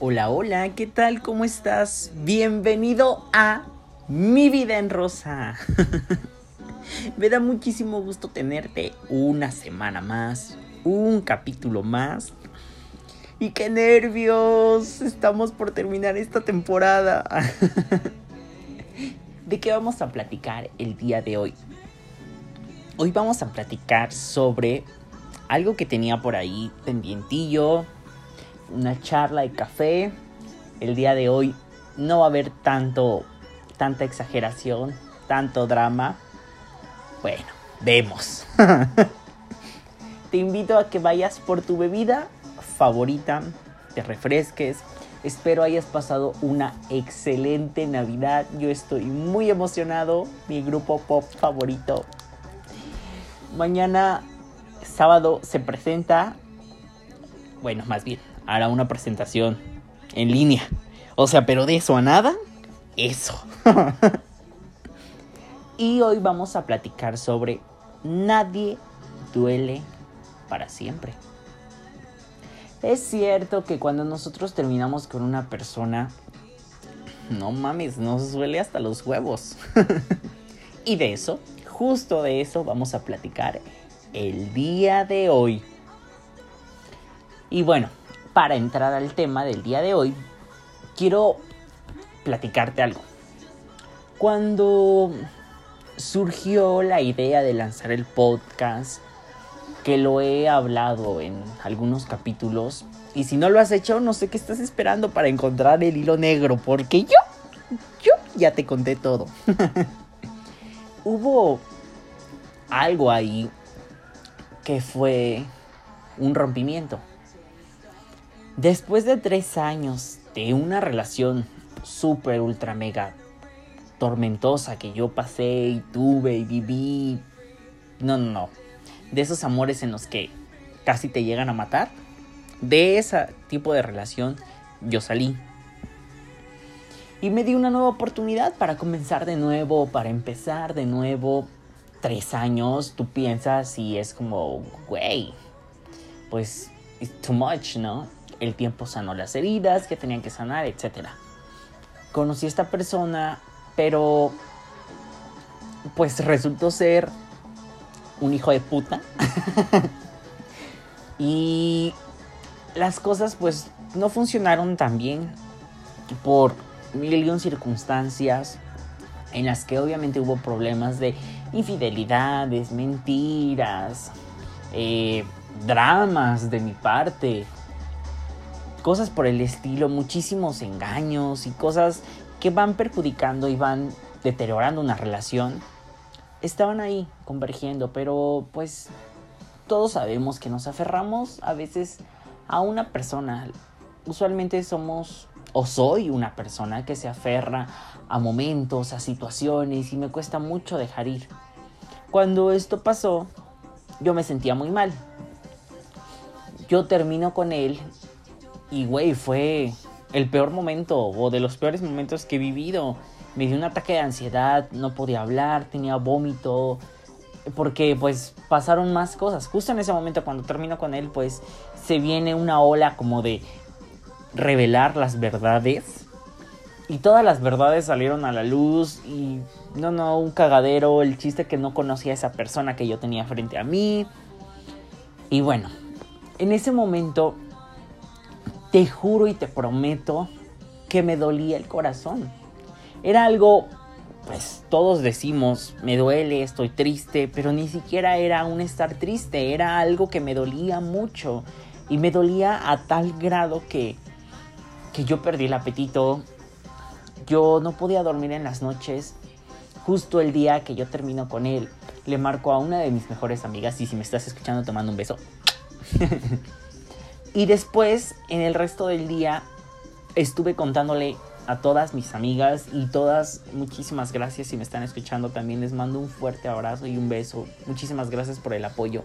Hola, hola, ¿qué tal? ¿Cómo estás? Bienvenido a Mi vida en rosa. Me da muchísimo gusto tenerte una semana más, un capítulo más. Y qué nervios, estamos por terminar esta temporada. ¿De qué vamos a platicar el día de hoy? Hoy vamos a platicar sobre algo que tenía por ahí pendientillo, una charla de café. El día de hoy no va a haber tanto, tanta exageración, tanto drama. Bueno, vemos. Te invito a que vayas por tu bebida favorita, te refresques. Espero hayas pasado una excelente Navidad. Yo estoy muy emocionado. Mi grupo pop favorito. Mañana, sábado, se presenta. Bueno, más bien, hará una presentación en línea. O sea, pero de eso a nada, eso. y hoy vamos a platicar sobre nadie duele para siempre. Es cierto que cuando nosotros terminamos con una persona, no mames, nos duele hasta los huevos. y de eso, justo de eso vamos a platicar el día de hoy. Y bueno, para entrar al tema del día de hoy, quiero platicarte algo. Cuando surgió la idea de lanzar el podcast, que lo he hablado en algunos capítulos, y si no lo has hecho, no sé qué estás esperando para encontrar el hilo negro, porque yo, yo ya te conté todo. Hubo algo ahí que fue un rompimiento. Después de tres años de una relación súper, ultra, mega tormentosa que yo pasé y tuve y viví. No, no, no. De esos amores en los que casi te llegan a matar. De ese tipo de relación yo salí. Y me di una nueva oportunidad para comenzar de nuevo, para empezar de nuevo. Tres años, tú piensas y es como, güey, pues, it's too much, ¿no? El tiempo sanó las heridas que tenían que sanar, etc. Conocí a esta persona, pero pues resultó ser un hijo de puta. y las cosas pues no funcionaron tan bien por mil y circunstancias en las que obviamente hubo problemas de infidelidades, mentiras, eh, dramas de mi parte, cosas por el estilo, muchísimos engaños y cosas que van perjudicando y van deteriorando una relación, estaban ahí convergiendo, pero pues todos sabemos que nos aferramos a veces a una persona. Usualmente somos o soy una persona que se aferra a momentos, a situaciones y me cuesta mucho dejar ir. Cuando esto pasó, yo me sentía muy mal. Yo termino con él y, güey, fue el peor momento o de los peores momentos que he vivido. Me dio un ataque de ansiedad, no podía hablar, tenía vómito, porque pues pasaron más cosas. Justo en ese momento cuando termino con él, pues se viene una ola como de revelar las verdades. Y todas las verdades salieron a la luz y no, no, un cagadero, el chiste que no conocía a esa persona que yo tenía frente a mí. Y bueno, en ese momento te juro y te prometo que me dolía el corazón. Era algo, pues todos decimos, me duele, estoy triste, pero ni siquiera era un estar triste, era algo que me dolía mucho. Y me dolía a tal grado que, que yo perdí el apetito, yo no podía dormir en las noches. Justo el día que yo termino con él, le marco a una de mis mejores amigas y si me estás escuchando te mando un beso. Y después, en el resto del día, estuve contándole a todas mis amigas y todas, muchísimas gracias si me están escuchando también. Les mando un fuerte abrazo y un beso. Muchísimas gracias por el apoyo.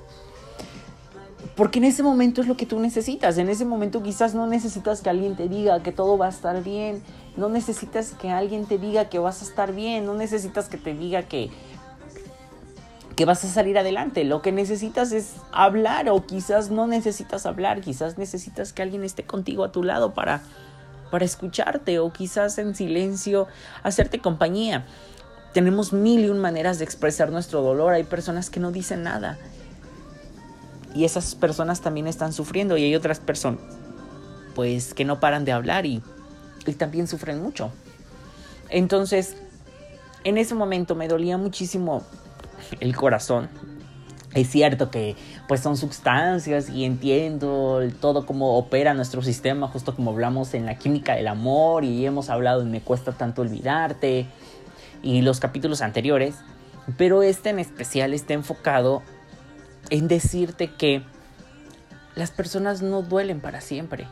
Porque en ese momento es lo que tú necesitas. En ese momento quizás no necesitas que alguien te diga que todo va a estar bien. No necesitas que alguien te diga que vas a estar bien. No necesitas que te diga que que vas a salir adelante. Lo que necesitas es hablar o quizás no necesitas hablar, quizás necesitas que alguien esté contigo a tu lado para para escucharte o quizás en silencio hacerte compañía. Tenemos mil y un maneras de expresar nuestro dolor. Hay personas que no dicen nada. Y esas personas también están sufriendo. Y hay otras personas, pues, que no paran de hablar y, y también sufren mucho. Entonces, en ese momento me dolía muchísimo el corazón. Es cierto que pues son sustancias y entiendo todo cómo opera nuestro sistema, justo como hablamos en la química del amor y hemos hablado en Me cuesta tanto olvidarte y los capítulos anteriores, pero este en especial está enfocado en decirte que las personas no duelen para siempre.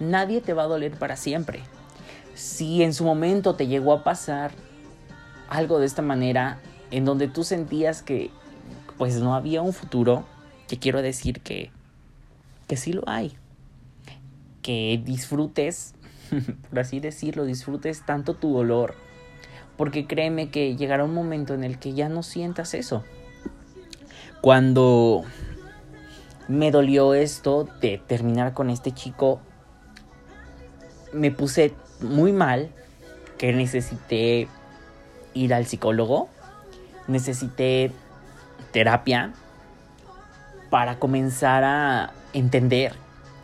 Nadie te va a doler para siempre. Si en su momento te llegó a pasar algo de esta manera, en donde tú sentías que pues no había un futuro, que quiero decir que, que sí lo hay. Que disfrutes, por así decirlo, disfrutes tanto tu dolor porque créeme que llegará un momento en el que ya no sientas eso. Cuando me dolió esto de terminar con este chico, me puse muy mal, que necesité ir al psicólogo, necesité terapia para comenzar a entender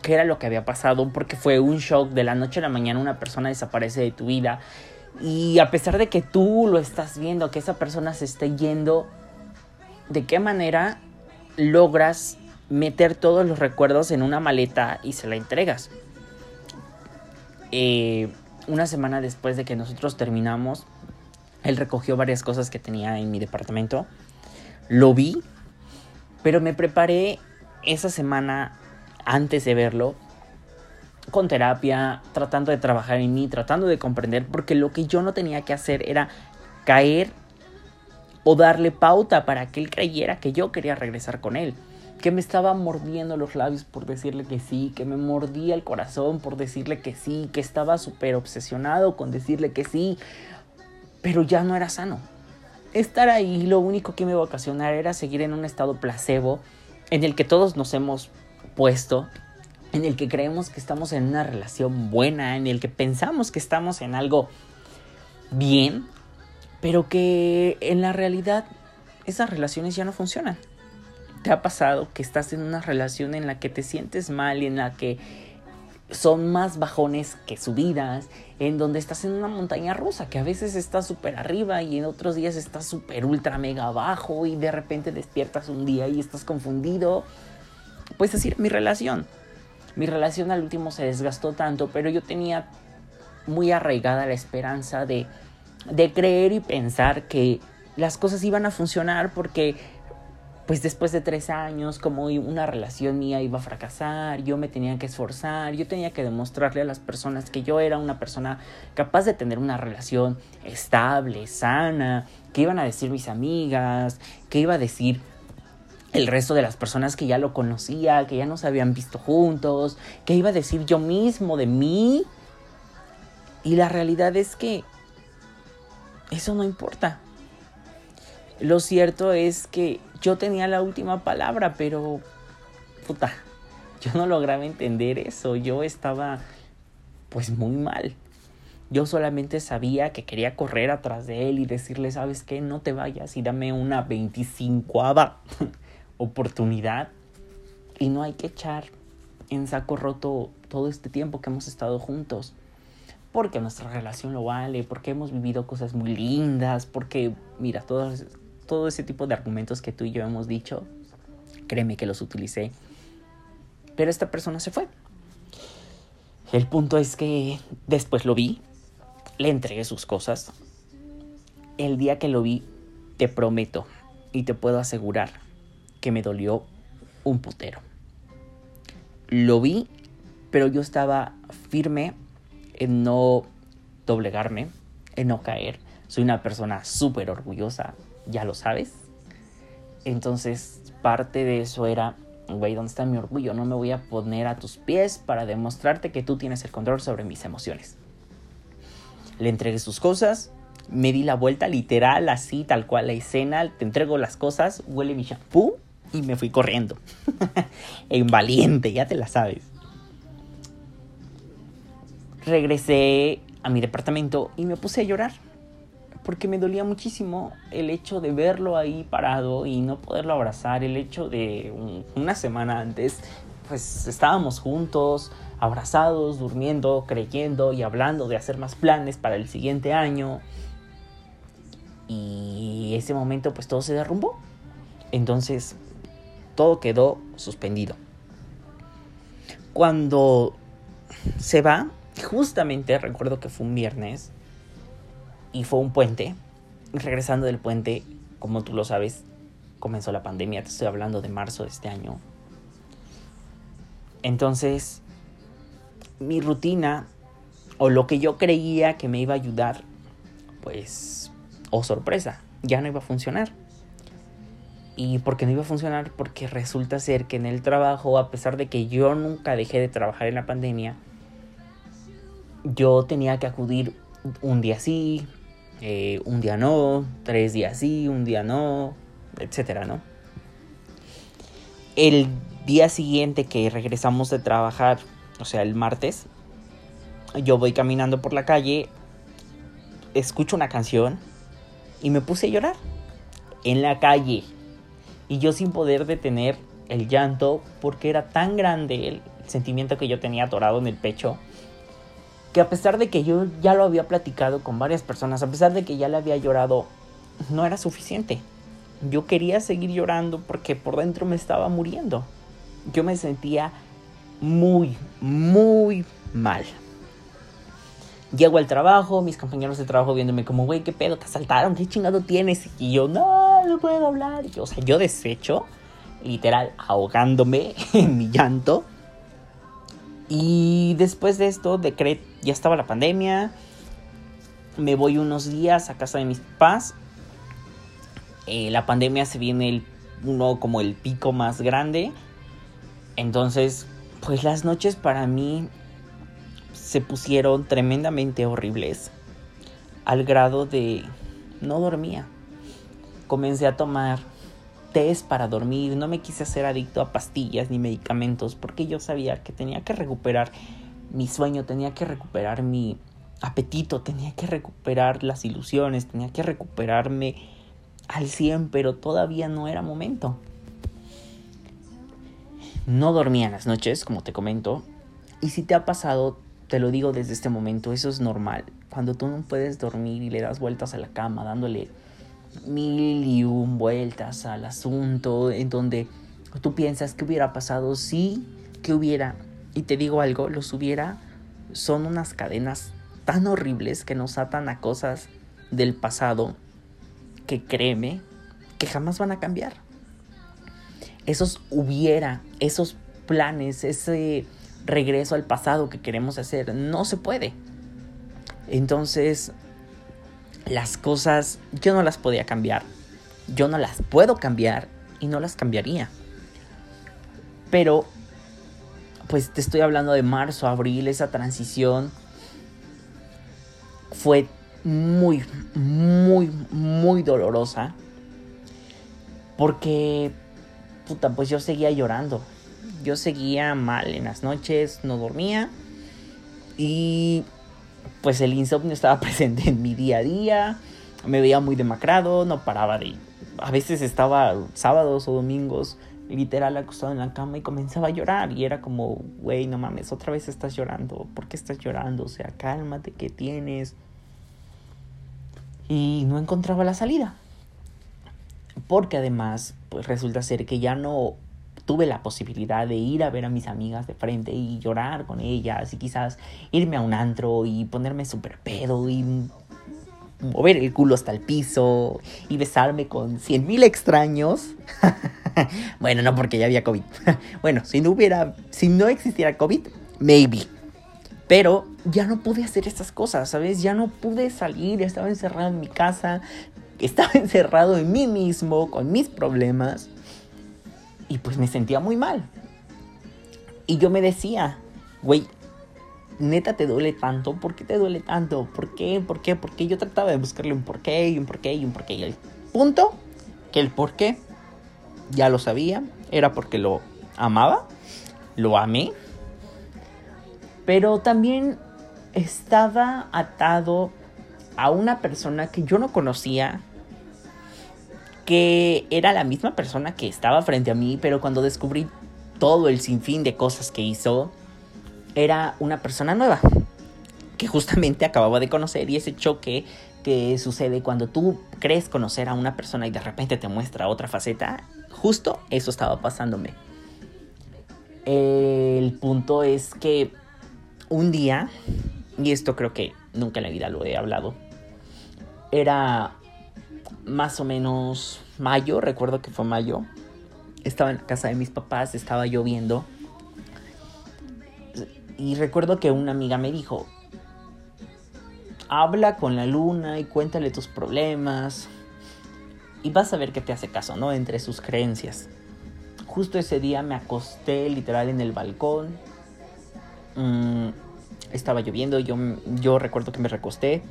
qué era lo que había pasado, porque fue un shock de la noche a la mañana una persona desaparece de tu vida y a pesar de que tú lo estás viendo, que esa persona se esté yendo, ¿de qué manera logras meter todos los recuerdos en una maleta y se la entregas? Eh, una semana después de que nosotros terminamos, él recogió varias cosas que tenía en mi departamento. Lo vi, pero me preparé esa semana antes de verlo con terapia, tratando de trabajar en mí, tratando de comprender, porque lo que yo no tenía que hacer era caer o darle pauta para que él creyera que yo quería regresar con él, que me estaba mordiendo los labios por decirle que sí, que me mordía el corazón por decirle que sí, que estaba súper obsesionado con decirle que sí, pero ya no era sano. Estar ahí lo único que me iba a ocasionar era seguir en un estado placebo en el que todos nos hemos puesto en el que creemos que estamos en una relación buena, en el que pensamos que estamos en algo bien, pero que en la realidad esas relaciones ya no funcionan. ¿Te ha pasado que estás en una relación en la que te sientes mal y en la que son más bajones que subidas, en donde estás en una montaña rusa, que a veces estás súper arriba y en otros días estás súper ultra mega abajo y de repente despiertas un día y estás confundido? Pues así mi relación mi relación al último se desgastó tanto, pero yo tenía muy arraigada la esperanza de, de creer y pensar que las cosas iban a funcionar porque pues después de tres años, como una relación mía iba a fracasar, yo me tenía que esforzar, yo tenía que demostrarle a las personas que yo era una persona capaz de tener una relación estable, sana, que iban a decir mis amigas, que iba a decir el resto de las personas que ya lo conocía, que ya nos habían visto juntos, que iba a decir yo mismo de mí. Y la realidad es que eso no importa. Lo cierto es que yo tenía la última palabra, pero puta, yo no lograba entender eso. Yo estaba pues muy mal. Yo solamente sabía que quería correr atrás de él y decirle, ¿sabes qué? No te vayas y dame una 25 oportunidad y no hay que echar en saco roto todo este tiempo que hemos estado juntos. Porque nuestra relación lo vale, porque hemos vivido cosas muy lindas, porque, mira, todo, todo ese tipo de argumentos que tú y yo hemos dicho, créeme que los utilicé. Pero esta persona se fue. El punto es que después lo vi, le entregué sus cosas. El día que lo vi, te prometo y te puedo asegurar que me dolió un putero. Lo vi, pero yo estaba firme en no doblegarme, en no caer. Soy una persona súper orgullosa, ya lo sabes. Entonces, parte de eso era, güey, ¿dónde está mi orgullo? No me voy a poner a tus pies para demostrarte que tú tienes el control sobre mis emociones. Le entregué sus cosas, me di la vuelta literal, así, tal cual la escena, te entrego las cosas, huele mi shampoo y me fui corriendo. en valiente, ya te la sabes. regresé a mi departamento y me puse a llorar. Porque me dolía muchísimo el hecho de verlo ahí parado y no poderlo abrazar. El hecho de una semana antes, pues estábamos juntos, abrazados, durmiendo, creyendo y hablando de hacer más planes para el siguiente año. Y ese momento pues todo se derrumbó. Entonces todo quedó suspendido. Cuando se va, justamente recuerdo que fue un viernes y fue un puente. Regresando del puente, como tú lo sabes, comenzó la pandemia. Te estoy hablando de marzo de este año. Entonces, mi rutina o lo que yo creía que me iba a ayudar, pues, oh sorpresa, ya no iba a funcionar. ¿Y por qué no iba a funcionar? Porque resulta ser que en el trabajo, a pesar de que yo nunca dejé de trabajar en la pandemia, yo tenía que acudir un día sí, eh, un día no, tres días sí, un día no, etcétera, ¿no? El día siguiente que regresamos de trabajar, o sea, el martes, yo voy caminando por la calle, escucho una canción y me puse a llorar en la calle. Y yo sin poder detener el llanto porque era tan grande el sentimiento que yo tenía atorado en el pecho que a pesar de que yo ya lo había platicado con varias personas, a pesar de que ya le había llorado, no era suficiente. Yo quería seguir llorando porque por dentro me estaba muriendo. Yo me sentía muy, muy mal. Llego al trabajo, mis compañeros de trabajo viéndome como, güey, ¿qué pedo? ¿Te asaltaron? ¿Qué chingado tienes? Y yo, no, no puedo hablar. o sea, yo deshecho, literal, ahogándome en mi llanto. Y después de esto, ya estaba la pandemia. Me voy unos días a casa de mis papás. Eh, la pandemia se viene el, uno como el pico más grande. Entonces, pues las noches para mí se pusieron tremendamente horribles. Al grado de no dormía. Comencé a tomar test para dormir, no me quise hacer adicto a pastillas ni medicamentos porque yo sabía que tenía que recuperar mi sueño, tenía que recuperar mi apetito, tenía que recuperar las ilusiones, tenía que recuperarme al 100, pero todavía no era momento. No dormía en las noches, como te comento, y si te ha pasado, te lo digo desde este momento, eso es normal. Cuando tú no puedes dormir y le das vueltas a la cama, dándole mil y un vueltas al asunto en donde tú piensas que hubiera pasado si, que hubiera, y te digo algo, los hubiera, son unas cadenas tan horribles que nos atan a cosas del pasado que créeme que jamás van a cambiar. Esos hubiera, esos planes, ese regreso al pasado que queremos hacer, no se puede. Entonces, las cosas yo no las podía cambiar. Yo no las puedo cambiar y no las cambiaría. Pero, pues te estoy hablando de marzo, abril, esa transición fue muy, muy, muy dolorosa. Porque, puta, pues yo seguía llorando. Yo seguía mal en las noches, no dormía. Y pues el insomnio estaba presente en mi día a día, me veía muy demacrado, no paraba de... A veces estaba sábados o domingos literal acostado en la cama y comenzaba a llorar y era como, güey, no mames, otra vez estás llorando, ¿por qué estás llorando? O sea, cálmate, ¿qué tienes? Y no encontraba la salida. Porque además, pues resulta ser que ya no tuve la posibilidad de ir a ver a mis amigas de frente y llorar con ellas y quizás irme a un antro y ponerme súper pedo y mover el culo hasta el piso y besarme con cien mil extraños. bueno, no porque ya había COVID. bueno, si no hubiera, si no existiera COVID, maybe. Pero ya no pude hacer estas cosas, ¿sabes? Ya no pude salir, estaba encerrado en mi casa, estaba encerrado en mí mismo, con mis problemas. Y pues me sentía muy mal. Y yo me decía, güey, neta te duele tanto, ¿por qué te duele tanto? ¿Por qué? ¿Por qué? ¿Por qué? Yo trataba de buscarle un porqué y un porqué y un porqué. Y el punto, que el porqué ya lo sabía, era porque lo amaba, lo amé. Pero también estaba atado a una persona que yo no conocía, que era la misma persona que estaba frente a mí, pero cuando descubrí todo el sinfín de cosas que hizo, era una persona nueva, que justamente acababa de conocer y ese choque que sucede cuando tú crees conocer a una persona y de repente te muestra otra faceta, justo eso estaba pasándome. El punto es que un día, y esto creo que nunca en la vida lo he hablado, era más o menos mayo, recuerdo que fue mayo, estaba en la casa de mis papás, estaba lloviendo, y recuerdo que una amiga me dijo, habla con la luna y cuéntale tus problemas, y vas a ver que te hace caso, ¿no? Entre sus creencias. Justo ese día me acosté literal en el balcón. Mm, estaba lloviendo, yo, yo recuerdo que me recosté.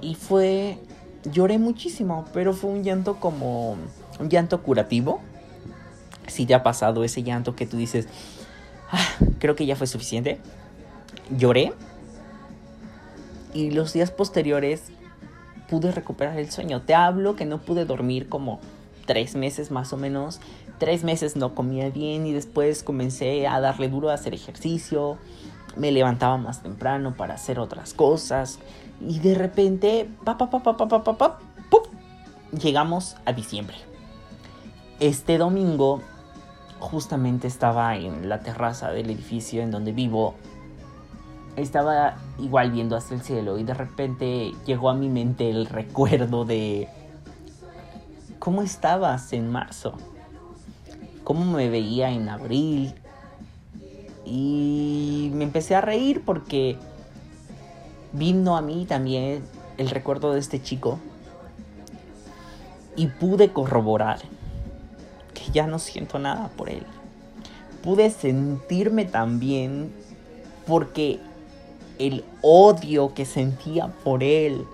Y fue... Lloré muchísimo, pero fue un llanto como... Un llanto curativo. Si te ha pasado ese llanto que tú dices... Ah, creo que ya fue suficiente. Lloré. Y los días posteriores pude recuperar el sueño. Te hablo que no pude dormir como tres meses más o menos tres meses no comía bien y después comencé a darle duro a hacer ejercicio, me levantaba más temprano para hacer otras cosas y de repente, pa, llegamos a diciembre. Este domingo justamente estaba en la terraza del edificio en donde vivo. Estaba igual viendo hacia el cielo y de repente llegó a mi mente el recuerdo de cómo estabas en marzo cómo me veía en abril. Y me empecé a reír porque vino a mí también el recuerdo de este chico. Y pude corroborar que ya no siento nada por él. Pude sentirme también porque el odio que sentía por él,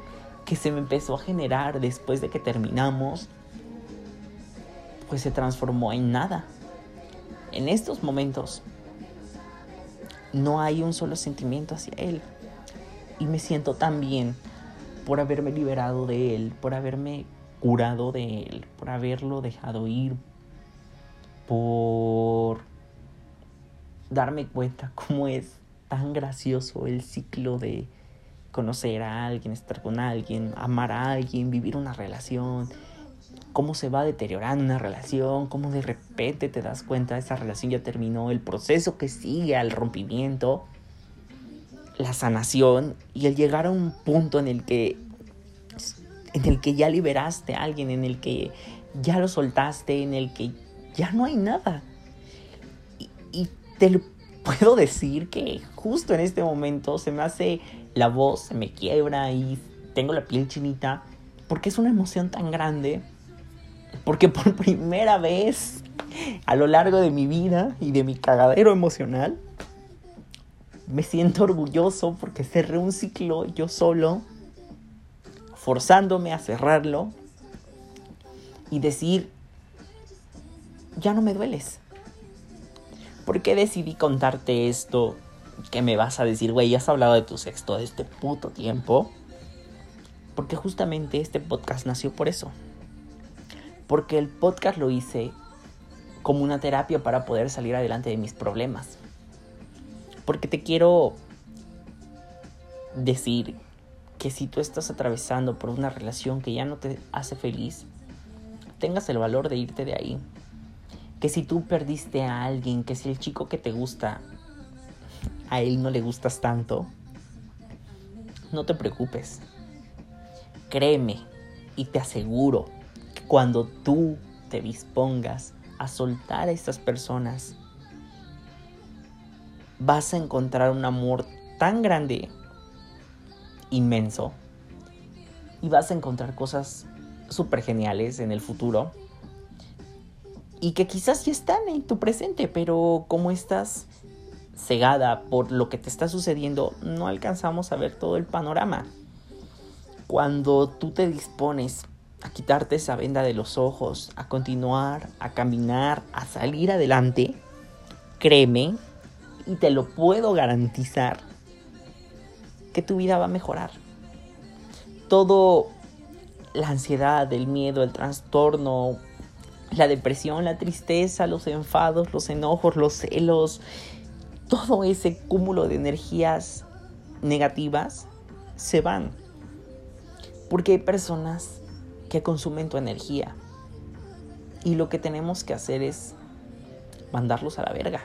que se me empezó a generar después de que terminamos, pues se transformó en nada. En estos momentos no hay un solo sentimiento hacia él. Y me siento tan bien por haberme liberado de él, por haberme curado de él, por haberlo dejado ir, por darme cuenta cómo es tan gracioso el ciclo de conocer a alguien, estar con alguien, amar a alguien, vivir una relación cómo se va deteriorando una relación, cómo de repente te das cuenta esa relación ya terminó, el proceso que sigue al rompimiento, la sanación y el llegar a un punto en el que en el que ya liberaste a alguien, en el que ya lo soltaste, en el que ya no hay nada. Y, y te puedo decir que justo en este momento se me hace la voz, se me quiebra y tengo la piel chinita porque es una emoción tan grande porque por primera vez a lo largo de mi vida y de mi cagadero emocional, me siento orgulloso porque cerré un ciclo yo solo, forzándome a cerrarlo y decir, ya no me dueles. ¿Por qué decidí contarte esto? Que me vas a decir, güey, ya has hablado de tu sexto de este puto tiempo. Porque justamente este podcast nació por eso porque el podcast lo hice como una terapia para poder salir adelante de mis problemas. Porque te quiero decir que si tú estás atravesando por una relación que ya no te hace feliz, tengas el valor de irte de ahí. Que si tú perdiste a alguien, que si el chico que te gusta, a él no le gustas tanto, no te preocupes. Créeme y te aseguro cuando tú te dispongas a soltar a estas personas, vas a encontrar un amor tan grande, inmenso, y vas a encontrar cosas súper geniales en el futuro y que quizás ya están en tu presente, pero como estás cegada por lo que te está sucediendo, no alcanzamos a ver todo el panorama. Cuando tú te dispones a quitarte esa venda de los ojos, a continuar, a caminar, a salir adelante, créeme, y te lo puedo garantizar, que tu vida va a mejorar. Todo la ansiedad, el miedo, el trastorno, la depresión, la tristeza, los enfados, los enojos, los celos, todo ese cúmulo de energías negativas se van. Porque hay personas que consumen tu energía. Y lo que tenemos que hacer es mandarlos a la verga.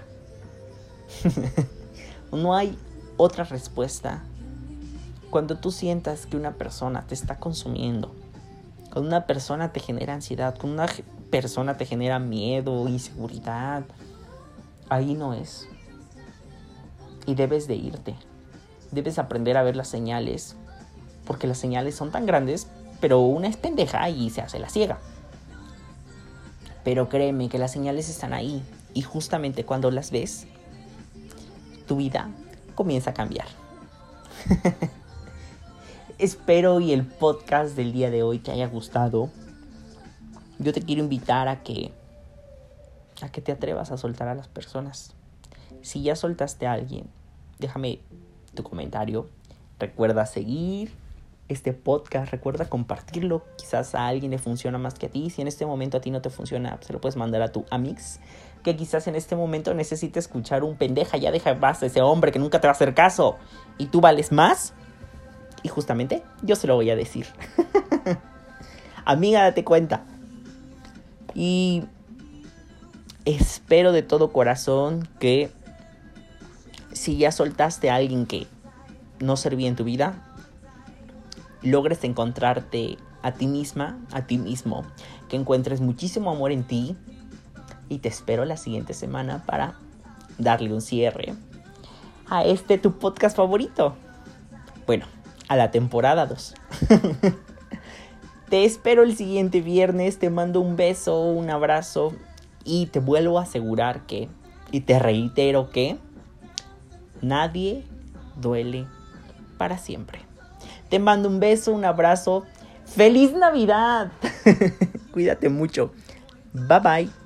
no hay otra respuesta. Cuando tú sientas que una persona te está consumiendo, cuando una persona te genera ansiedad, cuando una persona te genera miedo, inseguridad, ahí no es. Y debes de irte. Debes aprender a ver las señales, porque las señales son tan grandes, pero una es pendeja y se hace la ciega. Pero créeme que las señales están ahí y justamente cuando las ves, tu vida comienza a cambiar. Espero y el podcast del día de hoy te haya gustado. Yo te quiero invitar a que a que te atrevas a soltar a las personas. Si ya soltaste a alguien, déjame tu comentario. Recuerda seguir este podcast, recuerda compartirlo. Quizás a alguien le funciona más que a ti. Si en este momento a ti no te funciona, se lo puedes mandar a tu amix que quizás en este momento necesite escuchar un pendeja, ya deja más a ese hombre que nunca te va a hacer caso y tú vales más. Y justamente yo se lo voy a decir. Amiga, date cuenta. Y espero de todo corazón que si ya soltaste a alguien que no servía en tu vida, logres encontrarte a ti misma, a ti mismo, que encuentres muchísimo amor en ti, y te espero la siguiente semana para darle un cierre a este tu podcast favorito. Bueno, a la temporada 2. te espero el siguiente viernes, te mando un beso, un abrazo y te vuelvo a asegurar que, y te reitero que, nadie duele para siempre. Te mando un beso, un abrazo. ¡Feliz Navidad! Cuídate mucho. Bye bye.